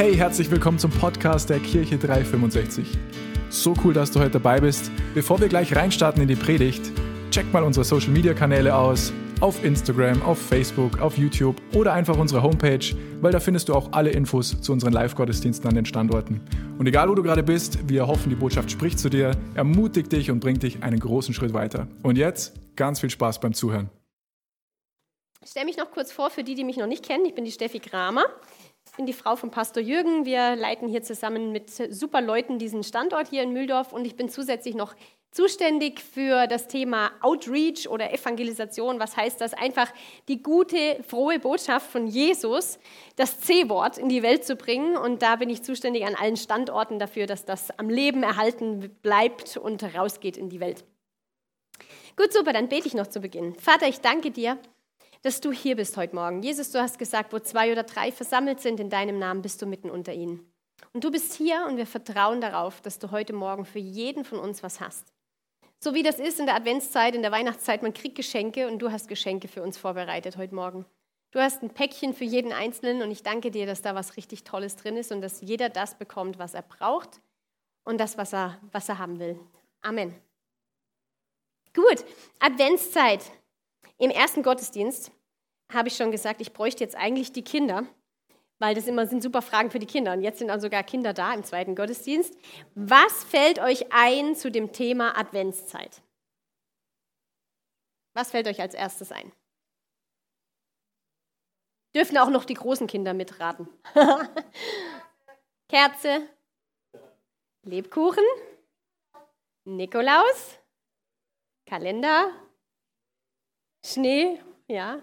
Hey, herzlich willkommen zum Podcast der Kirche 365. So cool, dass du heute dabei bist. Bevor wir gleich reinstarten in die Predigt, check mal unsere Social Media Kanäle aus. Auf Instagram, auf Facebook, auf YouTube oder einfach unsere Homepage, weil da findest du auch alle Infos zu unseren Live-Gottesdiensten an den Standorten. Und egal wo du gerade bist, wir hoffen, die Botschaft spricht zu dir, ermutigt dich und bringt dich einen großen Schritt weiter. Und jetzt ganz viel Spaß beim Zuhören. Ich stelle mich noch kurz vor für die, die mich noch nicht kennen. Ich bin die Steffi Kramer. Bin die Frau von Pastor Jürgen. Wir leiten hier zusammen mit super Leuten diesen Standort hier in Mühldorf und ich bin zusätzlich noch zuständig für das Thema Outreach oder Evangelisation. Was heißt das? Einfach die gute, frohe Botschaft von Jesus, das C-Wort in die Welt zu bringen. Und da bin ich zuständig an allen Standorten dafür, dass das am Leben erhalten bleibt und rausgeht in die Welt. Gut, super, dann bete ich noch zu Beginn. Vater, ich danke dir dass du hier bist heute Morgen. Jesus, du hast gesagt, wo zwei oder drei versammelt sind in deinem Namen, bist du mitten unter ihnen. Und du bist hier und wir vertrauen darauf, dass du heute Morgen für jeden von uns was hast. So wie das ist in der Adventszeit, in der Weihnachtszeit, man kriegt Geschenke und du hast Geschenke für uns vorbereitet heute Morgen. Du hast ein Päckchen für jeden Einzelnen und ich danke dir, dass da was richtig Tolles drin ist und dass jeder das bekommt, was er braucht und das, was er, was er haben will. Amen. Gut, Adventszeit. Im ersten Gottesdienst habe ich schon gesagt, ich bräuchte jetzt eigentlich die Kinder, weil das immer sind super Fragen für die Kinder. Und jetzt sind dann sogar Kinder da im zweiten Gottesdienst. Was fällt euch ein zu dem Thema Adventszeit? Was fällt euch als erstes ein? Dürfen auch noch die großen Kinder mitraten. Kerze, Lebkuchen, Nikolaus, Kalender, Schnee, ja.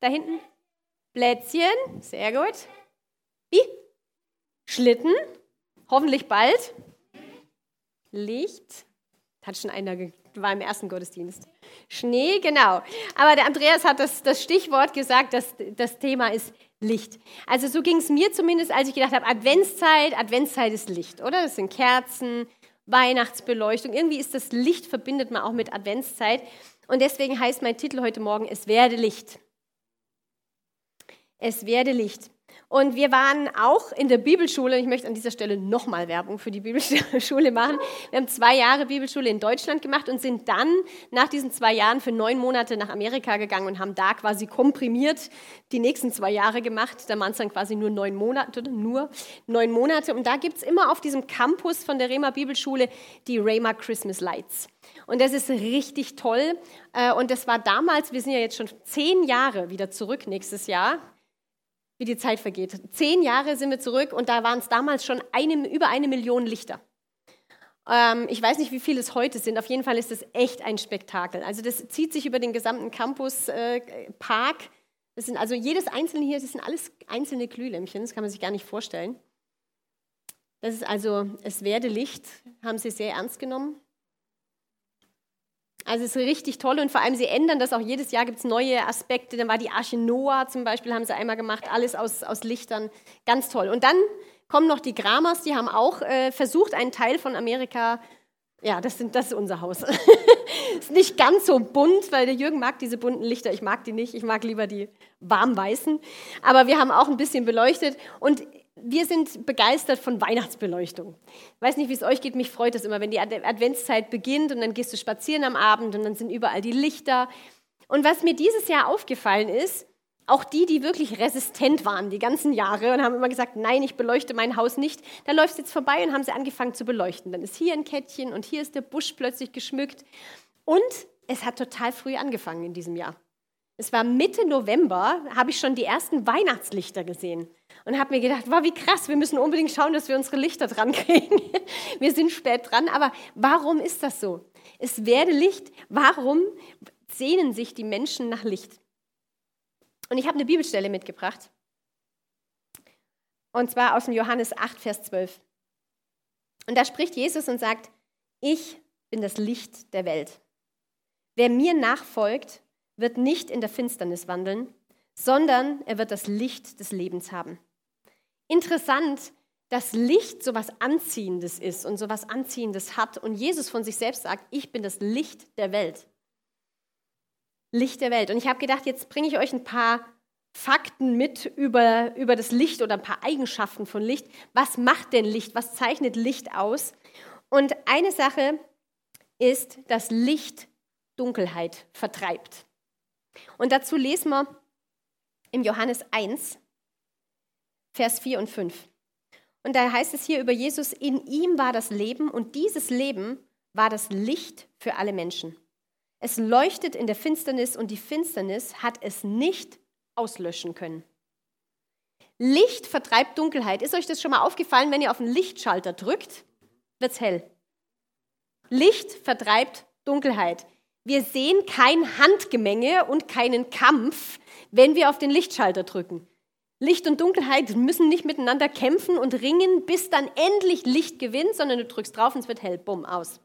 Da hinten? Plätzchen, sehr gut. Wie? Schlitten, hoffentlich bald. Licht, hat schon einer, war im ersten Gottesdienst. Schnee, genau. Aber der Andreas hat das, das Stichwort gesagt, dass das Thema ist Licht. Also so ging es mir zumindest, als ich gedacht habe, Adventszeit, Adventszeit ist Licht, oder? Das sind Kerzen, Weihnachtsbeleuchtung. Irgendwie ist das Licht, verbindet man auch mit Adventszeit. Und deswegen heißt mein Titel heute Morgen, es werde Licht. Es werde Licht. Und wir waren auch in der Bibelschule, ich möchte an dieser Stelle nochmal Werbung für die Bibelschule machen. Wir haben zwei Jahre Bibelschule in Deutschland gemacht und sind dann nach diesen zwei Jahren für neun Monate nach Amerika gegangen und haben da quasi komprimiert die nächsten zwei Jahre gemacht. Da waren es dann quasi nur neun Monate, nur neun Monate. Und da gibt es immer auf diesem Campus von der Rema Bibelschule die Rema Christmas Lights. Und das ist richtig toll. Äh, und das war damals, wir sind ja jetzt schon zehn Jahre wieder zurück nächstes Jahr wie die Zeit vergeht. Zehn Jahre sind wir zurück und da waren es damals schon eine, über eine Million Lichter. Ähm, ich weiß nicht, wie viele es heute sind. Auf jeden Fall ist das echt ein Spektakel. Also das zieht sich über den gesamten Campus-Park. Äh, das sind also jedes einzelne hier, das sind alles einzelne Glühlämpchen. Das kann man sich gar nicht vorstellen. Das ist also, es werde Licht, haben sie sehr ernst genommen. Also es ist richtig toll und vor allem sie ändern das auch jedes Jahr, gibt es neue Aspekte. Dann war die Arche Noah zum Beispiel, haben sie einmal gemacht, alles aus, aus Lichtern, ganz toll. Und dann kommen noch die Gramas, die haben auch äh, versucht, einen Teil von Amerika, ja, das, sind, das ist unser Haus. ist nicht ganz so bunt, weil der Jürgen mag diese bunten Lichter, ich mag die nicht, ich mag lieber die warmweißen. Aber wir haben auch ein bisschen beleuchtet und wir sind begeistert von Weihnachtsbeleuchtung. Ich weiß nicht, wie es euch geht, mich freut es immer, wenn die Adventszeit beginnt und dann gehst du spazieren am Abend und dann sind überall die Lichter. Und was mir dieses Jahr aufgefallen ist, auch die, die wirklich resistent waren die ganzen Jahre und haben immer gesagt, nein, ich beleuchte mein Haus nicht, da läufst du jetzt vorbei und haben sie angefangen zu beleuchten. Dann ist hier ein Kettchen und hier ist der Busch plötzlich geschmückt. Und es hat total früh angefangen in diesem Jahr. Es war Mitte November, habe ich schon die ersten Weihnachtslichter gesehen und habe mir gedacht, wow, wie krass, wir müssen unbedingt schauen, dass wir unsere Lichter dran kriegen. wir sind spät dran, aber warum ist das so? Es werde Licht. Warum sehnen sich die Menschen nach Licht? Und ich habe eine Bibelstelle mitgebracht. Und zwar aus dem Johannes 8, Vers 12. Und da spricht Jesus und sagt, ich bin das Licht der Welt. Wer mir nachfolgt, wird nicht in der Finsternis wandeln, sondern er wird das Licht des Lebens haben. Interessant, dass Licht so was Anziehendes ist und so was Anziehendes hat und Jesus von sich selbst sagt, ich bin das Licht der Welt. Licht der Welt. Und ich habe gedacht, jetzt bringe ich euch ein paar Fakten mit über, über das Licht oder ein paar Eigenschaften von Licht. Was macht denn Licht? Was zeichnet Licht aus? Und eine Sache ist, dass Licht Dunkelheit vertreibt. Und dazu lesen wir im Johannes 1, Vers 4 und 5. Und da heißt es hier über Jesus, in ihm war das Leben und dieses Leben war das Licht für alle Menschen. Es leuchtet in der Finsternis und die Finsternis hat es nicht auslöschen können. Licht vertreibt Dunkelheit. Ist euch das schon mal aufgefallen, wenn ihr auf den Lichtschalter drückt, wird es hell. Licht vertreibt Dunkelheit. Wir sehen kein Handgemenge und keinen Kampf, wenn wir auf den Lichtschalter drücken. Licht und Dunkelheit müssen nicht miteinander kämpfen und ringen, bis dann endlich Licht gewinnt, sondern du drückst drauf und es wird hell, bumm, aus.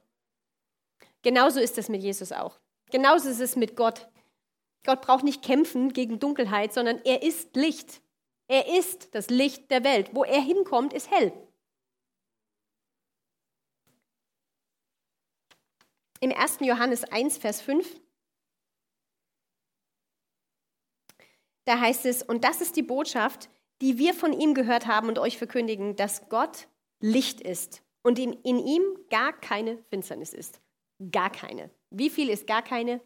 Genauso ist es mit Jesus auch. Genauso ist es mit Gott. Gott braucht nicht kämpfen gegen Dunkelheit, sondern er ist Licht. Er ist das Licht der Welt. Wo er hinkommt, ist hell. Im 1. Johannes 1, Vers 5 Da heißt es, und das ist die Botschaft, die wir von ihm gehört haben und euch verkündigen, dass Gott Licht ist und in, in ihm gar keine Finsternis ist. Gar keine. Wie viel ist gar keine?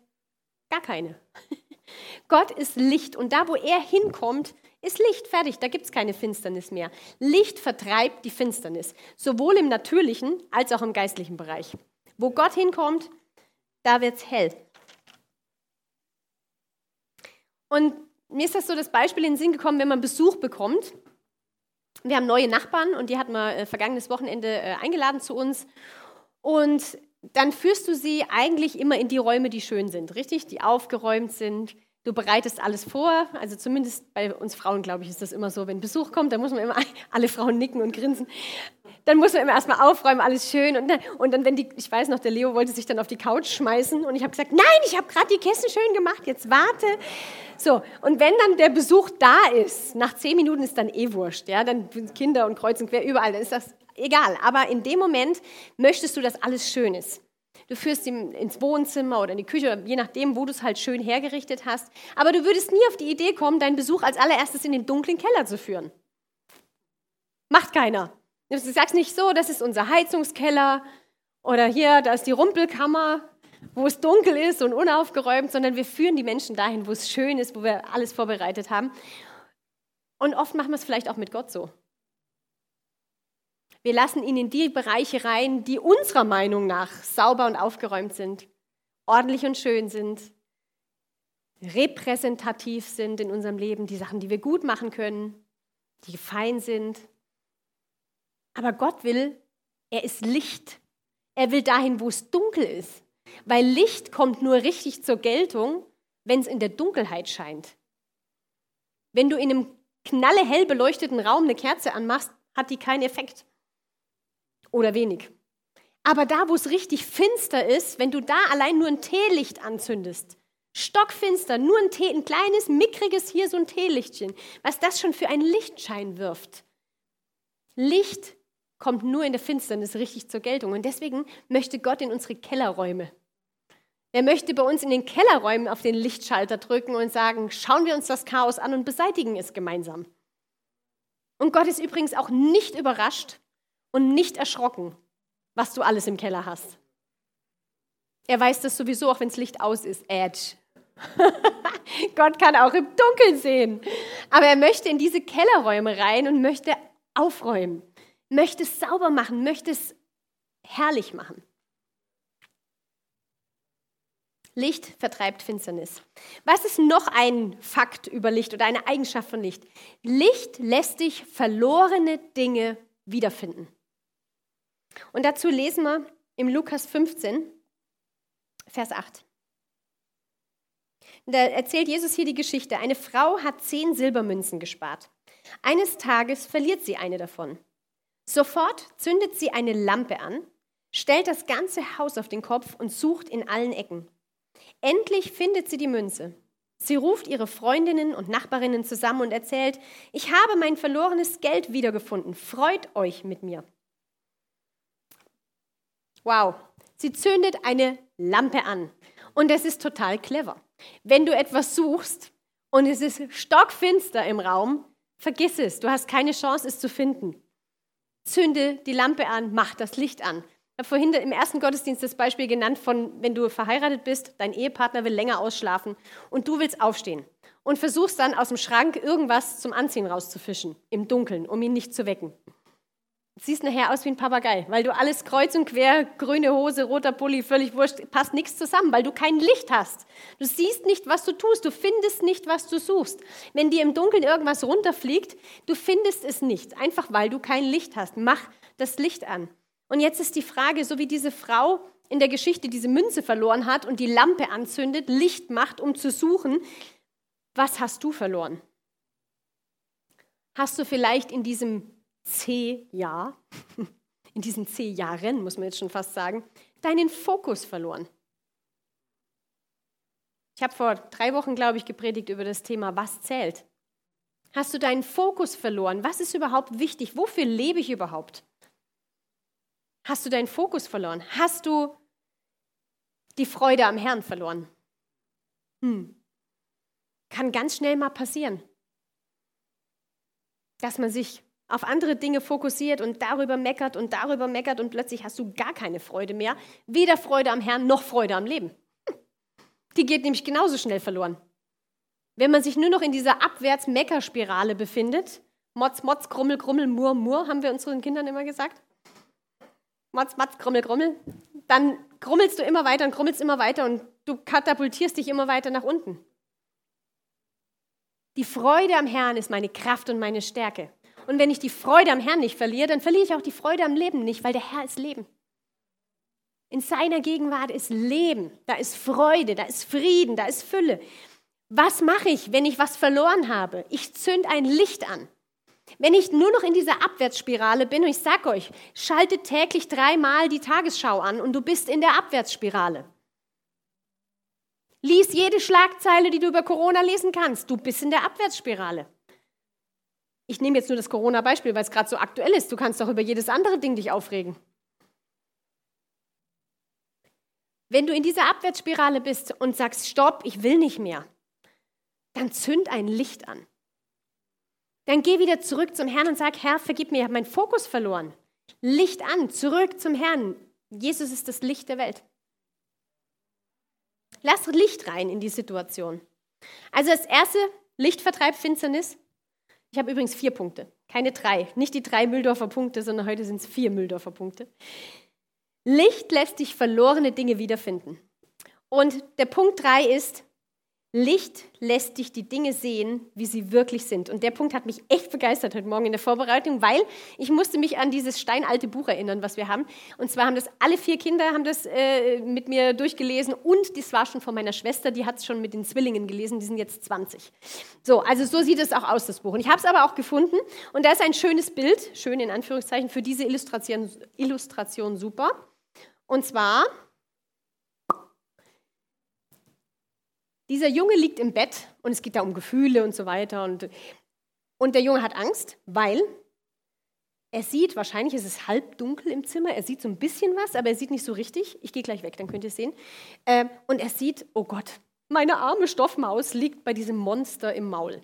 Gar keine. Gott ist Licht und da, wo er hinkommt, ist Licht fertig. Da gibt es keine Finsternis mehr. Licht vertreibt die Finsternis, sowohl im natürlichen als auch im geistlichen Bereich. Wo Gott hinkommt, da wird es hell. Und mir ist das so das Beispiel in den Sinn gekommen, wenn man Besuch bekommt. Wir haben neue Nachbarn und die hatten wir äh, vergangenes Wochenende äh, eingeladen zu uns. Und dann führst du sie eigentlich immer in die Räume, die schön sind, richtig? Die aufgeräumt sind. Du bereitest alles vor. Also zumindest bei uns Frauen, glaube ich, ist das immer so. Wenn Besuch kommt, dann muss man immer alle Frauen nicken und grinsen dann muss man immer erstmal aufräumen, alles schön. Und dann, und dann, wenn die, ich weiß noch, der Leo wollte sich dann auf die Couch schmeißen und ich habe gesagt, nein, ich habe gerade die Kissen schön gemacht, jetzt warte. So, und wenn dann der Besuch da ist, nach zehn Minuten ist dann eh wurscht, ja, dann Kinder und kreuzen quer überall, dann ist das egal. Aber in dem Moment möchtest du, dass alles schön ist. Du führst ihn ins Wohnzimmer oder in die Küche, je nachdem, wo du es halt schön hergerichtet hast. Aber du würdest nie auf die Idee kommen, deinen Besuch als allererstes in den dunklen Keller zu führen. Macht keiner. Du sagst nicht so, das ist unser Heizungskeller oder hier, da ist die Rumpelkammer, wo es dunkel ist und unaufgeräumt, sondern wir führen die Menschen dahin, wo es schön ist, wo wir alles vorbereitet haben. Und oft machen wir es vielleicht auch mit Gott so. Wir lassen ihn in die Bereiche rein, die unserer Meinung nach sauber und aufgeräumt sind, ordentlich und schön sind, repräsentativ sind in unserem Leben, die Sachen, die wir gut machen können, die fein sind, aber Gott will, er ist Licht. Er will dahin, wo es dunkel ist. Weil Licht kommt nur richtig zur Geltung, wenn es in der Dunkelheit scheint. Wenn du in einem knalle hell beleuchteten Raum eine Kerze anmachst, hat die keinen Effekt. Oder wenig. Aber da, wo es richtig finster ist, wenn du da allein nur ein Teelicht anzündest, stockfinster, nur ein Tee, ein kleines, mickriges hier so ein Teelichtchen, was das schon für einen Lichtschein wirft. Licht kommt nur in der Finsternis richtig zur Geltung. Und deswegen möchte Gott in unsere Kellerräume. Er möchte bei uns in den Kellerräumen auf den Lichtschalter drücken und sagen, schauen wir uns das Chaos an und beseitigen es gemeinsam. Und Gott ist übrigens auch nicht überrascht und nicht erschrocken, was du alles im Keller hast. Er weiß das sowieso, auch wenn das Licht aus ist. Edge. Gott kann auch im Dunkeln sehen. Aber er möchte in diese Kellerräume rein und möchte aufräumen möchte es sauber machen, möchte es herrlich machen. Licht vertreibt Finsternis. Was ist noch ein Fakt über Licht oder eine Eigenschaft von Licht? Licht lässt dich verlorene Dinge wiederfinden. Und dazu lesen wir im Lukas 15, Vers 8. Da erzählt Jesus hier die Geschichte. Eine Frau hat zehn Silbermünzen gespart. Eines Tages verliert sie eine davon. Sofort zündet sie eine Lampe an, stellt das ganze Haus auf den Kopf und sucht in allen Ecken. Endlich findet sie die Münze. Sie ruft ihre Freundinnen und Nachbarinnen zusammen und erzählt, ich habe mein verlorenes Geld wiedergefunden, freut euch mit mir. Wow, sie zündet eine Lampe an und das ist total clever. Wenn du etwas suchst und es ist stockfinster im Raum, vergiss es, du hast keine Chance, es zu finden. Zünde die Lampe an, mach das Licht an. Ich habe vorhin im ersten Gottesdienst das Beispiel genannt von, wenn du verheiratet bist, dein Ehepartner will länger ausschlafen und du willst aufstehen und versuchst dann aus dem Schrank irgendwas zum Anziehen rauszufischen, im Dunkeln, um ihn nicht zu wecken. Siehst nachher aus wie ein Papagei, weil du alles kreuz und quer, grüne Hose, roter Pulli, völlig wurscht, passt nichts zusammen, weil du kein Licht hast. Du siehst nicht, was du tust, du findest nicht, was du suchst. Wenn dir im Dunkeln irgendwas runterfliegt, du findest es nicht, einfach weil du kein Licht hast. Mach das Licht an. Und jetzt ist die Frage, so wie diese Frau in der Geschichte diese Münze verloren hat und die Lampe anzündet, Licht macht, um zu suchen, was hast du verloren? Hast du vielleicht in diesem C-Jahr, in diesen C-Jahren, muss man jetzt schon fast sagen, deinen Fokus verloren? Ich habe vor drei Wochen, glaube ich, gepredigt über das Thema, was zählt. Hast du deinen Fokus verloren? Was ist überhaupt wichtig? Wofür lebe ich überhaupt? Hast du deinen Fokus verloren? Hast du die Freude am Herrn verloren? Hm. Kann ganz schnell mal passieren, dass man sich auf andere Dinge fokussiert und darüber meckert und darüber meckert und plötzlich hast du gar keine Freude mehr. Weder Freude am Herrn noch Freude am Leben. Die geht nämlich genauso schnell verloren. Wenn man sich nur noch in dieser Abwärts-Meckerspirale befindet, Motz, Motz, Grummel, Grummel, Mur, Mur, haben wir unseren Kindern immer gesagt, Matz, Matz, Grummel, Grummel, dann grummelst du immer weiter und grummelst immer weiter und du katapultierst dich immer weiter nach unten. Die Freude am Herrn ist meine Kraft und meine Stärke. Und wenn ich die Freude am Herrn nicht verliere, dann verliere ich auch die Freude am Leben nicht, weil der Herr ist Leben. In seiner Gegenwart ist Leben, da ist Freude, da ist Frieden, da ist Fülle. Was mache ich, wenn ich was verloren habe? Ich zünd ein Licht an. Wenn ich nur noch in dieser Abwärtsspirale bin, und ich sage euch, schaltet täglich dreimal die Tagesschau an und du bist in der Abwärtsspirale. Lies jede Schlagzeile, die du über Corona lesen kannst. Du bist in der Abwärtsspirale. Ich nehme jetzt nur das Corona-Beispiel, weil es gerade so aktuell ist. Du kannst doch über jedes andere Ding dich aufregen. Wenn du in dieser Abwärtsspirale bist und sagst, stopp, ich will nicht mehr, dann zünd ein Licht an. Dann geh wieder zurück zum Herrn und sag, Herr, vergib mir, ich habe meinen Fokus verloren. Licht an, zurück zum Herrn. Jesus ist das Licht der Welt. Lass Licht rein in die Situation. Also das erste, Licht vertreibt Finsternis. Ich habe übrigens vier Punkte, keine drei. Nicht die drei Mülldorfer Punkte, sondern heute sind es vier Mülldorfer Punkte. Licht lässt dich verlorene Dinge wiederfinden. Und der Punkt drei ist, Licht lässt dich die Dinge sehen, wie sie wirklich sind. Und der Punkt hat mich echt begeistert heute Morgen in der Vorbereitung, weil ich musste mich an dieses steinalte Buch erinnern, was wir haben. Und zwar haben das alle vier Kinder haben das äh, mit mir durchgelesen und das war schon von meiner Schwester, die hat es schon mit den Zwillingen gelesen, die sind jetzt 20. So, also so sieht es auch aus, das Buch. Und ich habe es aber auch gefunden und da ist ein schönes Bild, schön in Anführungszeichen, für diese Illustration, Illustration super. Und zwar Dieser Junge liegt im Bett und es geht da um Gefühle und so weiter. Und, und der Junge hat Angst, weil er sieht, wahrscheinlich ist es halb dunkel im Zimmer, er sieht so ein bisschen was, aber er sieht nicht so richtig. Ich gehe gleich weg, dann könnt ihr es sehen. Ähm, und er sieht, oh Gott, meine arme Stoffmaus liegt bei diesem Monster im Maul.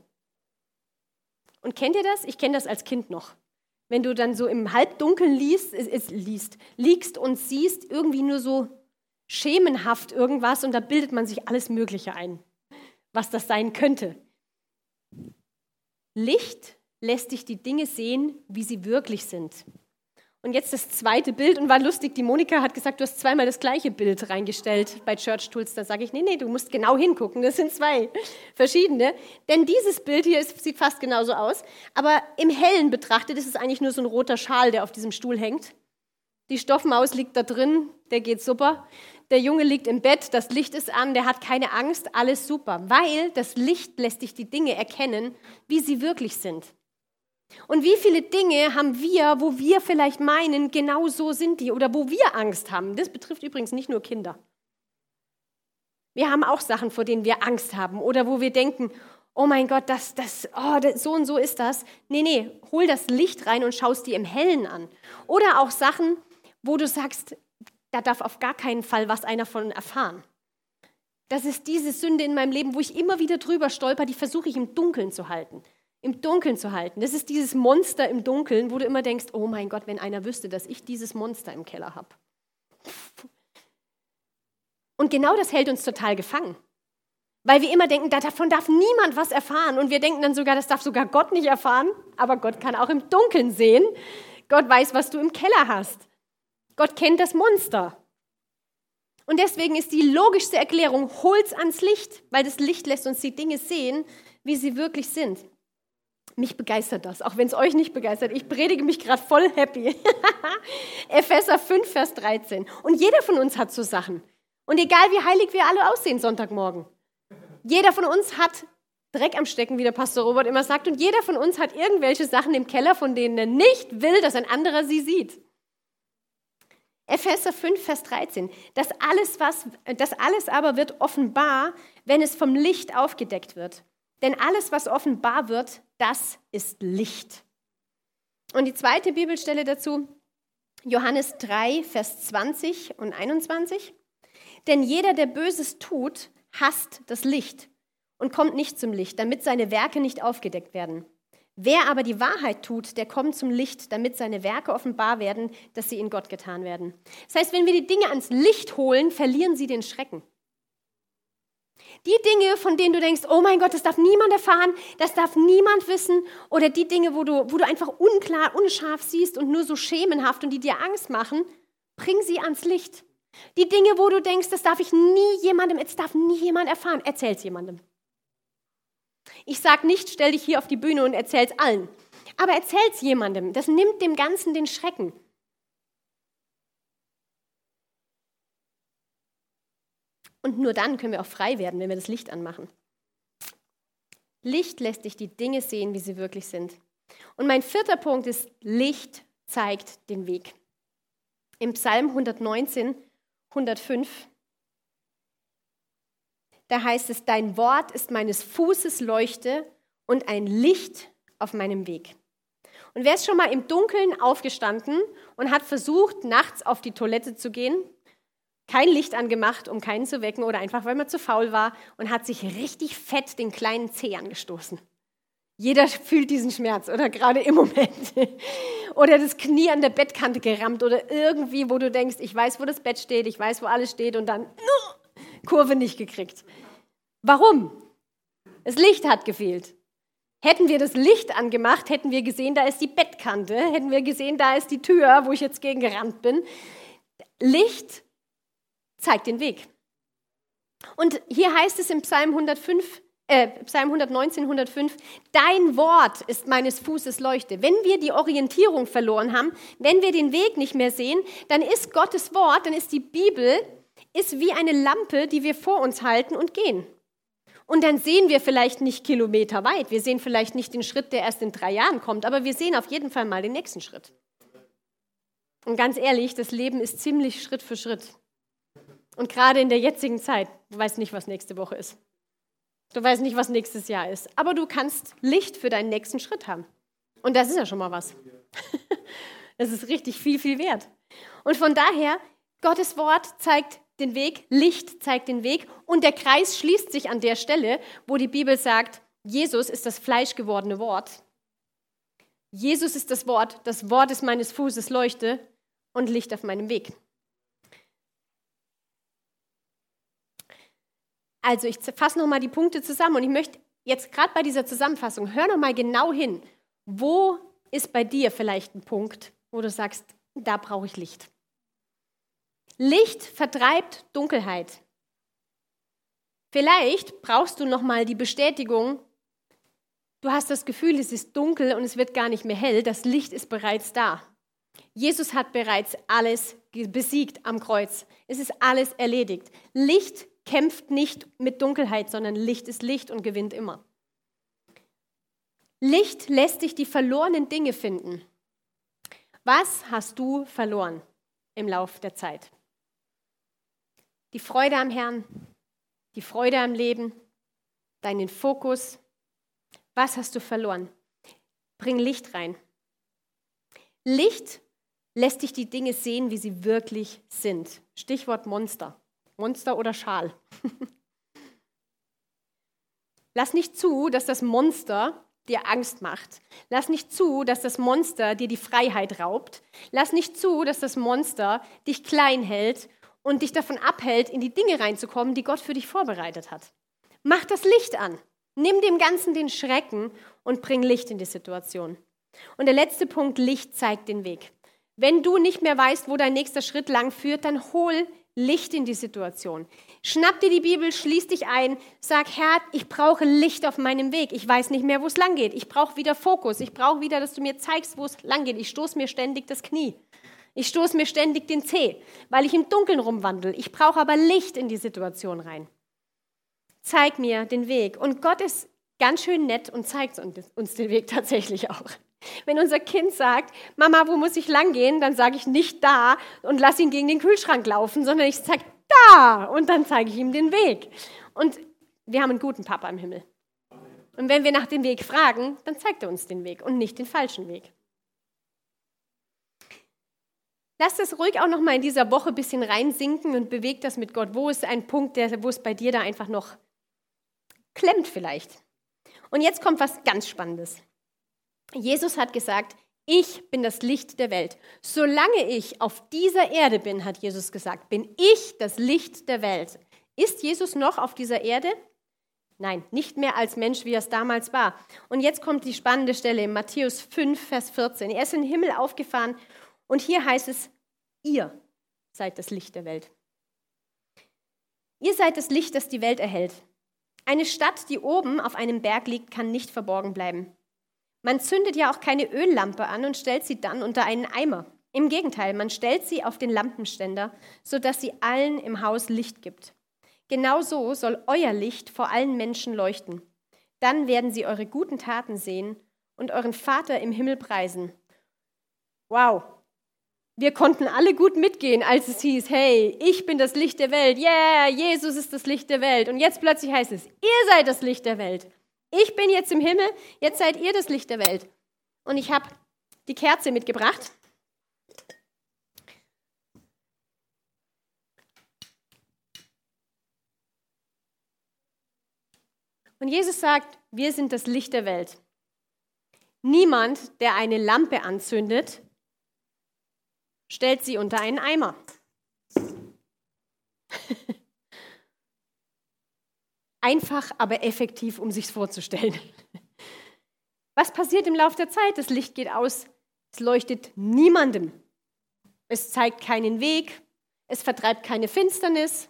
Und kennt ihr das? Ich kenne das als Kind noch. Wenn du dann so im Halbdunkeln liest, es, liest, liegst und siehst irgendwie nur so schemenhaft irgendwas und da bildet man sich alles Mögliche ein, was das sein könnte. Licht lässt dich die Dinge sehen, wie sie wirklich sind. Und jetzt das zweite Bild und war lustig, die Monika hat gesagt, du hast zweimal das gleiche Bild reingestellt bei Church Tools. Da sage ich, nee, nee, du musst genau hingucken, das sind zwei verschiedene. Denn dieses Bild hier ist, sieht fast genauso aus, aber im Hellen betrachtet ist es eigentlich nur so ein roter Schal, der auf diesem Stuhl hängt. Die Stoffmaus liegt da drin, der geht super der Junge liegt im Bett, das Licht ist an, der hat keine Angst, alles super, weil das Licht lässt dich die Dinge erkennen, wie sie wirklich sind. Und wie viele Dinge haben wir, wo wir vielleicht meinen, genau so sind die oder wo wir Angst haben? Das betrifft übrigens nicht nur Kinder. Wir haben auch Sachen, vor denen wir Angst haben oder wo wir denken, oh mein Gott, das, das, oh, das, so und so ist das. Nee, nee, hol das Licht rein und schaust dir im Hellen an. Oder auch Sachen, wo du sagst, da darf auf gar keinen Fall was einer von erfahren. Das ist diese Sünde in meinem Leben, wo ich immer wieder drüber stolper, die versuche ich im Dunkeln zu halten. Im Dunkeln zu halten. Das ist dieses Monster im Dunkeln, wo du immer denkst, oh mein Gott, wenn einer wüsste, dass ich dieses Monster im Keller habe. Und genau das hält uns total gefangen. Weil wir immer denken, davon darf niemand was erfahren. Und wir denken dann sogar, das darf sogar Gott nicht erfahren. Aber Gott kann auch im Dunkeln sehen. Gott weiß, was du im Keller hast. Gott kennt das Monster. Und deswegen ist die logischste Erklärung, hol's ans Licht, weil das Licht lässt uns die Dinge sehen, wie sie wirklich sind. Mich begeistert das, auch wenn es euch nicht begeistert. Ich predige mich gerade voll happy. Epheser 5, Vers 13. Und jeder von uns hat so Sachen. Und egal wie heilig wir alle aussehen Sonntagmorgen. Jeder von uns hat Dreck am Stecken, wie der Pastor Robert immer sagt. Und jeder von uns hat irgendwelche Sachen im Keller, von denen er nicht will, dass ein anderer sie sieht. Epheser 5, Vers 13. Das alles, was, das alles aber wird offenbar, wenn es vom Licht aufgedeckt wird. Denn alles, was offenbar wird, das ist Licht. Und die zweite Bibelstelle dazu, Johannes 3, Vers 20 und 21. Denn jeder, der Böses tut, hasst das Licht und kommt nicht zum Licht, damit seine Werke nicht aufgedeckt werden. Wer aber die Wahrheit tut, der kommt zum Licht, damit seine Werke offenbar werden, dass sie in Gott getan werden. Das heißt, wenn wir die Dinge ans Licht holen, verlieren sie den Schrecken. Die Dinge, von denen du denkst, oh mein Gott, das darf niemand erfahren, das darf niemand wissen, oder die Dinge, wo du, wo du einfach unklar, unscharf siehst und nur so schemenhaft und die dir Angst machen, bring sie ans Licht. Die Dinge, wo du denkst, das darf ich nie jemandem, es darf nie jemand erfahren, erzähl es jemandem. Ich sage nicht, stell dich hier auf die Bühne und erzähl es allen. Aber erzähl es jemandem. Das nimmt dem Ganzen den Schrecken. Und nur dann können wir auch frei werden, wenn wir das Licht anmachen. Licht lässt dich die Dinge sehen, wie sie wirklich sind. Und mein vierter Punkt ist, Licht zeigt den Weg. Im Psalm 119, 105 da heißt es, dein Wort ist meines Fußes Leuchte und ein Licht auf meinem Weg. Und wer ist schon mal im Dunkeln aufgestanden und hat versucht, nachts auf die Toilette zu gehen, kein Licht angemacht, um keinen zu wecken oder einfach, weil man zu faul war und hat sich richtig fett den kleinen Zeh angestoßen. Jeder fühlt diesen Schmerz oder gerade im Moment. oder das Knie an der Bettkante gerammt oder irgendwie, wo du denkst, ich weiß, wo das Bett steht, ich weiß, wo alles steht und dann Kurve nicht gekriegt. Warum? Das Licht hat gefehlt. Hätten wir das Licht angemacht, hätten wir gesehen, da ist die Bettkante, hätten wir gesehen, da ist die Tür, wo ich jetzt gegen gerannt bin. Licht zeigt den Weg. Und hier heißt es im Psalm 105, äh, Psalm 119, 105, dein Wort ist meines Fußes Leuchte. Wenn wir die Orientierung verloren haben, wenn wir den Weg nicht mehr sehen, dann ist Gottes Wort, dann ist die Bibel, ist wie eine Lampe, die wir vor uns halten und gehen. Und dann sehen wir vielleicht nicht Kilometer weit. Wir sehen vielleicht nicht den Schritt, der erst in drei Jahren kommt, aber wir sehen auf jeden Fall mal den nächsten Schritt. Und ganz ehrlich, das Leben ist ziemlich Schritt für Schritt. Und gerade in der jetzigen Zeit, du weißt nicht, was nächste Woche ist. Du weißt nicht, was nächstes Jahr ist. Aber du kannst Licht für deinen nächsten Schritt haben. Und das ist ja schon mal was. Das ist richtig viel, viel wert. Und von daher, Gottes Wort zeigt den Weg, Licht zeigt den Weg und der Kreis schließt sich an der Stelle, wo die Bibel sagt, Jesus ist das fleischgewordene Wort. Jesus ist das Wort, das Wort ist meines Fußes Leuchte und Licht auf meinem Weg. Also ich fasse nochmal die Punkte zusammen und ich möchte jetzt gerade bei dieser Zusammenfassung, hör nochmal genau hin, wo ist bei dir vielleicht ein Punkt, wo du sagst, da brauche ich Licht. Licht vertreibt Dunkelheit. Vielleicht brauchst du noch mal die Bestätigung, du hast das Gefühl, es ist dunkel und es wird gar nicht mehr hell, das Licht ist bereits da. Jesus hat bereits alles besiegt am Kreuz. Es ist alles erledigt. Licht kämpft nicht mit Dunkelheit, sondern Licht ist Licht und gewinnt immer. Licht lässt dich die verlorenen Dinge finden. Was hast du verloren im Lauf der Zeit? Die Freude am Herrn, die Freude am Leben, deinen Fokus. Was hast du verloren? Bring Licht rein. Licht lässt dich die Dinge sehen, wie sie wirklich sind. Stichwort Monster. Monster oder Schal. Lass nicht zu, dass das Monster dir Angst macht. Lass nicht zu, dass das Monster dir die Freiheit raubt. Lass nicht zu, dass das Monster dich klein hält und dich davon abhält, in die Dinge reinzukommen, die Gott für dich vorbereitet hat. Mach das Licht an. Nimm dem Ganzen den Schrecken und bring Licht in die Situation. Und der letzte Punkt, Licht zeigt den Weg. Wenn du nicht mehr weißt, wo dein nächster Schritt lang führt, dann hol Licht in die Situation. Schnapp dir die Bibel, schließ dich ein, sag, Herr, ich brauche Licht auf meinem Weg. Ich weiß nicht mehr, wo es lang geht. Ich brauche wieder Fokus. Ich brauche wieder, dass du mir zeigst, wo es lang geht. Ich stoße mir ständig das Knie. Ich stoße mir ständig den Zeh, weil ich im Dunkeln rumwandle. Ich brauche aber Licht in die Situation rein. Zeig mir den Weg. Und Gott ist ganz schön nett und zeigt uns den Weg tatsächlich auch. Wenn unser Kind sagt, Mama, wo muss ich lang gehen, dann sage ich nicht da und lass ihn gegen den Kühlschrank laufen, sondern ich sage da und dann zeige ich ihm den Weg. Und wir haben einen guten Papa im Himmel. Und wenn wir nach dem Weg fragen, dann zeigt er uns den Weg und nicht den falschen Weg. Lass das ruhig auch noch mal in dieser Woche ein bisschen reinsinken und bewegt das mit Gott. Wo ist ein Punkt, der, wo es bei dir da einfach noch klemmt vielleicht? Und jetzt kommt was ganz Spannendes. Jesus hat gesagt, ich bin das Licht der Welt. Solange ich auf dieser Erde bin, hat Jesus gesagt, bin ich das Licht der Welt. Ist Jesus noch auf dieser Erde? Nein, nicht mehr als Mensch, wie er es damals war. Und jetzt kommt die spannende Stelle in Matthäus 5, Vers 14. Er ist in den Himmel aufgefahren und hier heißt es, ihr seid das Licht der Welt. Ihr seid das Licht, das die Welt erhält. Eine Stadt, die oben auf einem Berg liegt, kann nicht verborgen bleiben. Man zündet ja auch keine Öllampe an und stellt sie dann unter einen Eimer. Im Gegenteil, man stellt sie auf den Lampenständer, sodass sie allen im Haus Licht gibt. Genauso soll euer Licht vor allen Menschen leuchten. Dann werden sie eure guten Taten sehen und euren Vater im Himmel preisen. Wow, wir konnten alle gut mitgehen, als es hieß, hey, ich bin das Licht der Welt, yeah, Jesus ist das Licht der Welt. Und jetzt plötzlich heißt es, ihr seid das Licht der Welt. Ich bin jetzt im Himmel, jetzt seid ihr das Licht der Welt. Und ich habe die Kerze mitgebracht. Und Jesus sagt, wir sind das Licht der Welt. Niemand, der eine Lampe anzündet, stellt sie unter einen Eimer. Einfach, aber effektiv, um sich vorzustellen. Was passiert im Laufe der Zeit? Das Licht geht aus, es leuchtet niemandem. Es zeigt keinen Weg, es vertreibt keine Finsternis.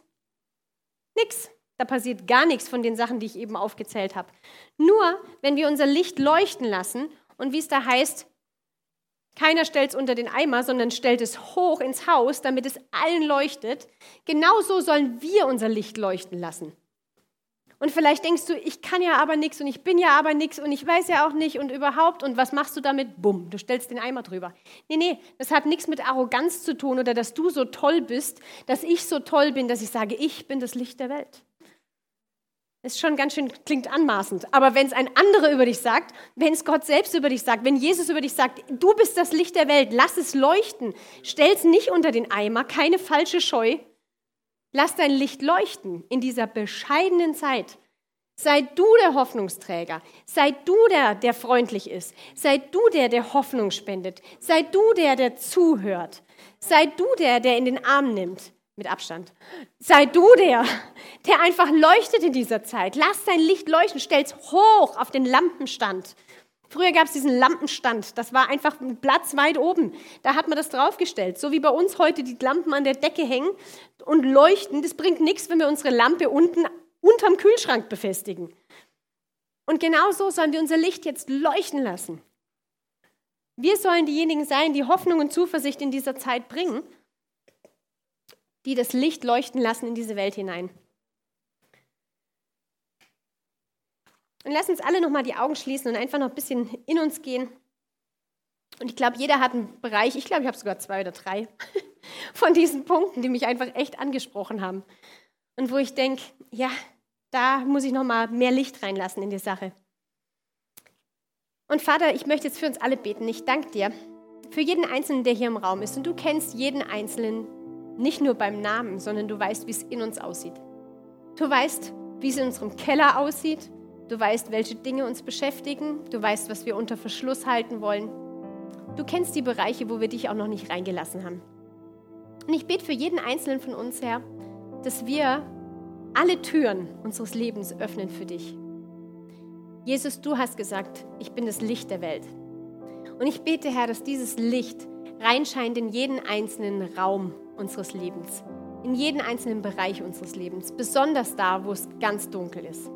Nix. Da passiert gar nichts von den Sachen, die ich eben aufgezählt habe. Nur, wenn wir unser Licht leuchten lassen und wie es da heißt, keiner stellt es unter den Eimer, sondern stellt es hoch ins Haus, damit es allen leuchtet. Genauso sollen wir unser Licht leuchten lassen. Und vielleicht denkst du, ich kann ja aber nichts und ich bin ja aber nichts und ich weiß ja auch nicht und überhaupt und was machst du damit? Bumm, du stellst den Eimer drüber. Nee, nee, das hat nichts mit Arroganz zu tun oder dass du so toll bist, dass ich so toll bin, dass ich sage, ich bin das Licht der Welt. Ist schon ganz schön, klingt anmaßend. Aber wenn es ein anderer über dich sagt, wenn es Gott selbst über dich sagt, wenn Jesus über dich sagt, du bist das Licht der Welt, lass es leuchten, stell es nicht unter den Eimer, keine falsche Scheu, Lass dein Licht leuchten in dieser bescheidenen Zeit. Sei du der Hoffnungsträger. Sei du der, der freundlich ist. Sei du der, der Hoffnung spendet. Sei du der, der zuhört. Sei du der, der in den Arm nimmt. Mit Abstand. Sei du der, der einfach leuchtet in dieser Zeit. Lass dein Licht leuchten. Stell's hoch auf den Lampenstand. Früher gab es diesen Lampenstand, das war einfach ein Platz weit oben. Da hat man das draufgestellt. So wie bei uns heute die Lampen an der Decke hängen und leuchten. Das bringt nichts, wenn wir unsere Lampe unten unterm Kühlschrank befestigen. Und genau so sollen wir unser Licht jetzt leuchten lassen. Wir sollen diejenigen sein, die Hoffnung und Zuversicht in dieser Zeit bringen, die das Licht leuchten lassen in diese Welt hinein. Und lass uns alle nochmal die Augen schließen und einfach noch ein bisschen in uns gehen. Und ich glaube, jeder hat einen Bereich, ich glaube, ich habe sogar zwei oder drei von diesen Punkten, die mich einfach echt angesprochen haben. Und wo ich denke, ja, da muss ich nochmal mehr Licht reinlassen in die Sache. Und Vater, ich möchte jetzt für uns alle beten. Ich danke dir für jeden Einzelnen, der hier im Raum ist. Und du kennst jeden Einzelnen nicht nur beim Namen, sondern du weißt, wie es in uns aussieht. Du weißt, wie es in unserem Keller aussieht. Du weißt, welche Dinge uns beschäftigen. Du weißt, was wir unter Verschluss halten wollen. Du kennst die Bereiche, wo wir dich auch noch nicht reingelassen haben. Und ich bete für jeden Einzelnen von uns, Herr, dass wir alle Türen unseres Lebens öffnen für dich. Jesus, du hast gesagt, ich bin das Licht der Welt. Und ich bete, Herr, dass dieses Licht reinscheint in jeden einzelnen Raum unseres Lebens, in jeden einzelnen Bereich unseres Lebens, besonders da, wo es ganz dunkel ist.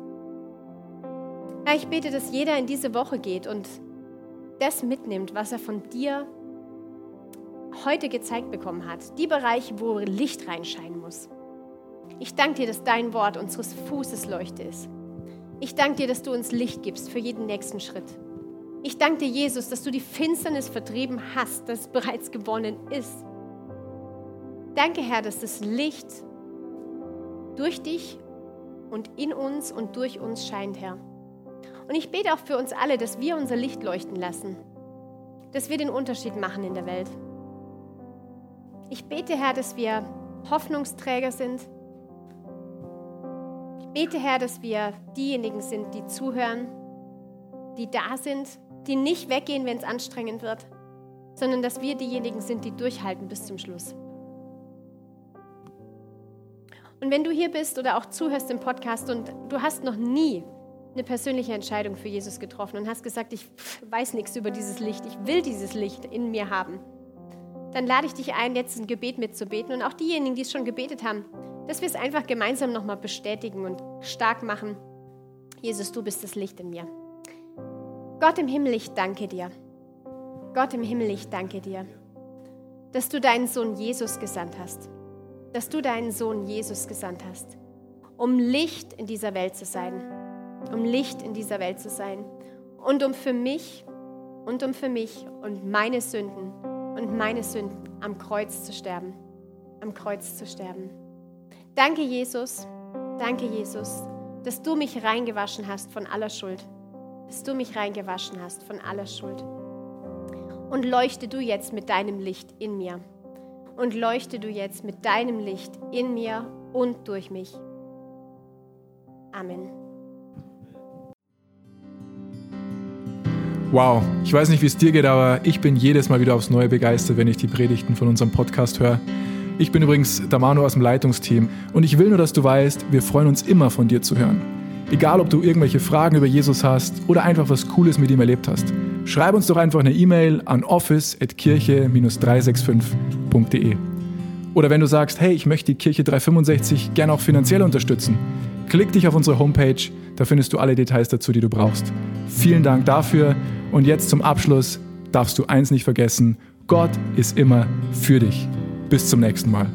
Herr, ich bete, dass jeder in diese Woche geht und das mitnimmt, was er von dir heute gezeigt bekommen hat. Die Bereiche, wo Licht reinscheinen muss. Ich danke dir, dass dein Wort unseres Fußes Leuchte ist. Ich danke dir, dass du uns Licht gibst für jeden nächsten Schritt. Ich danke dir, Jesus, dass du die Finsternis vertrieben hast, dass es bereits gewonnen ist. Danke, Herr, dass das Licht durch dich und in uns und durch uns scheint, Herr. Und ich bete auch für uns alle, dass wir unser Licht leuchten lassen, dass wir den Unterschied machen in der Welt. Ich bete, Herr, dass wir Hoffnungsträger sind. Ich bete, Herr, dass wir diejenigen sind, die zuhören, die da sind, die nicht weggehen, wenn es anstrengend wird, sondern dass wir diejenigen sind, die durchhalten bis zum Schluss. Und wenn du hier bist oder auch zuhörst im Podcast und du hast noch nie eine persönliche Entscheidung für Jesus getroffen und hast gesagt, ich weiß nichts über dieses Licht, ich will dieses Licht in mir haben, dann lade ich dich ein, jetzt ein Gebet mitzubeten und auch diejenigen, die es schon gebetet haben, dass wir es einfach gemeinsam nochmal bestätigen und stark machen. Jesus, du bist das Licht in mir. Gott im Himmel, ich danke dir. Gott im Himmel, ich danke dir, dass du deinen Sohn Jesus gesandt hast. Dass du deinen Sohn Jesus gesandt hast, um Licht in dieser Welt zu sein. Um Licht in dieser Welt zu sein. Und um für mich und um für mich und meine Sünden und meine Sünden am Kreuz zu sterben. Am Kreuz zu sterben. Danke, Jesus. Danke, Jesus, dass du mich reingewaschen hast von aller Schuld. Dass du mich reingewaschen hast von aller Schuld. Und leuchte du jetzt mit deinem Licht in mir. Und leuchte du jetzt mit deinem Licht in mir und durch mich. Amen. Wow, ich weiß nicht, wie es dir geht, aber ich bin jedes Mal wieder aufs Neue begeistert, wenn ich die Predigten von unserem Podcast höre. Ich bin übrigens Damano aus dem Leitungsteam und ich will nur, dass du weißt, wir freuen uns immer von dir zu hören. Egal, ob du irgendwelche Fragen über Jesus hast oder einfach was Cooles mit ihm erlebt hast, schreib uns doch einfach eine E-Mail an office.kirche-365.de. Oder wenn du sagst, hey, ich möchte die Kirche 365 gerne auch finanziell unterstützen, klick dich auf unsere Homepage, da findest du alle Details dazu, die du brauchst. Vielen Dank dafür und jetzt zum Abschluss darfst du eins nicht vergessen, Gott ist immer für dich. Bis zum nächsten Mal.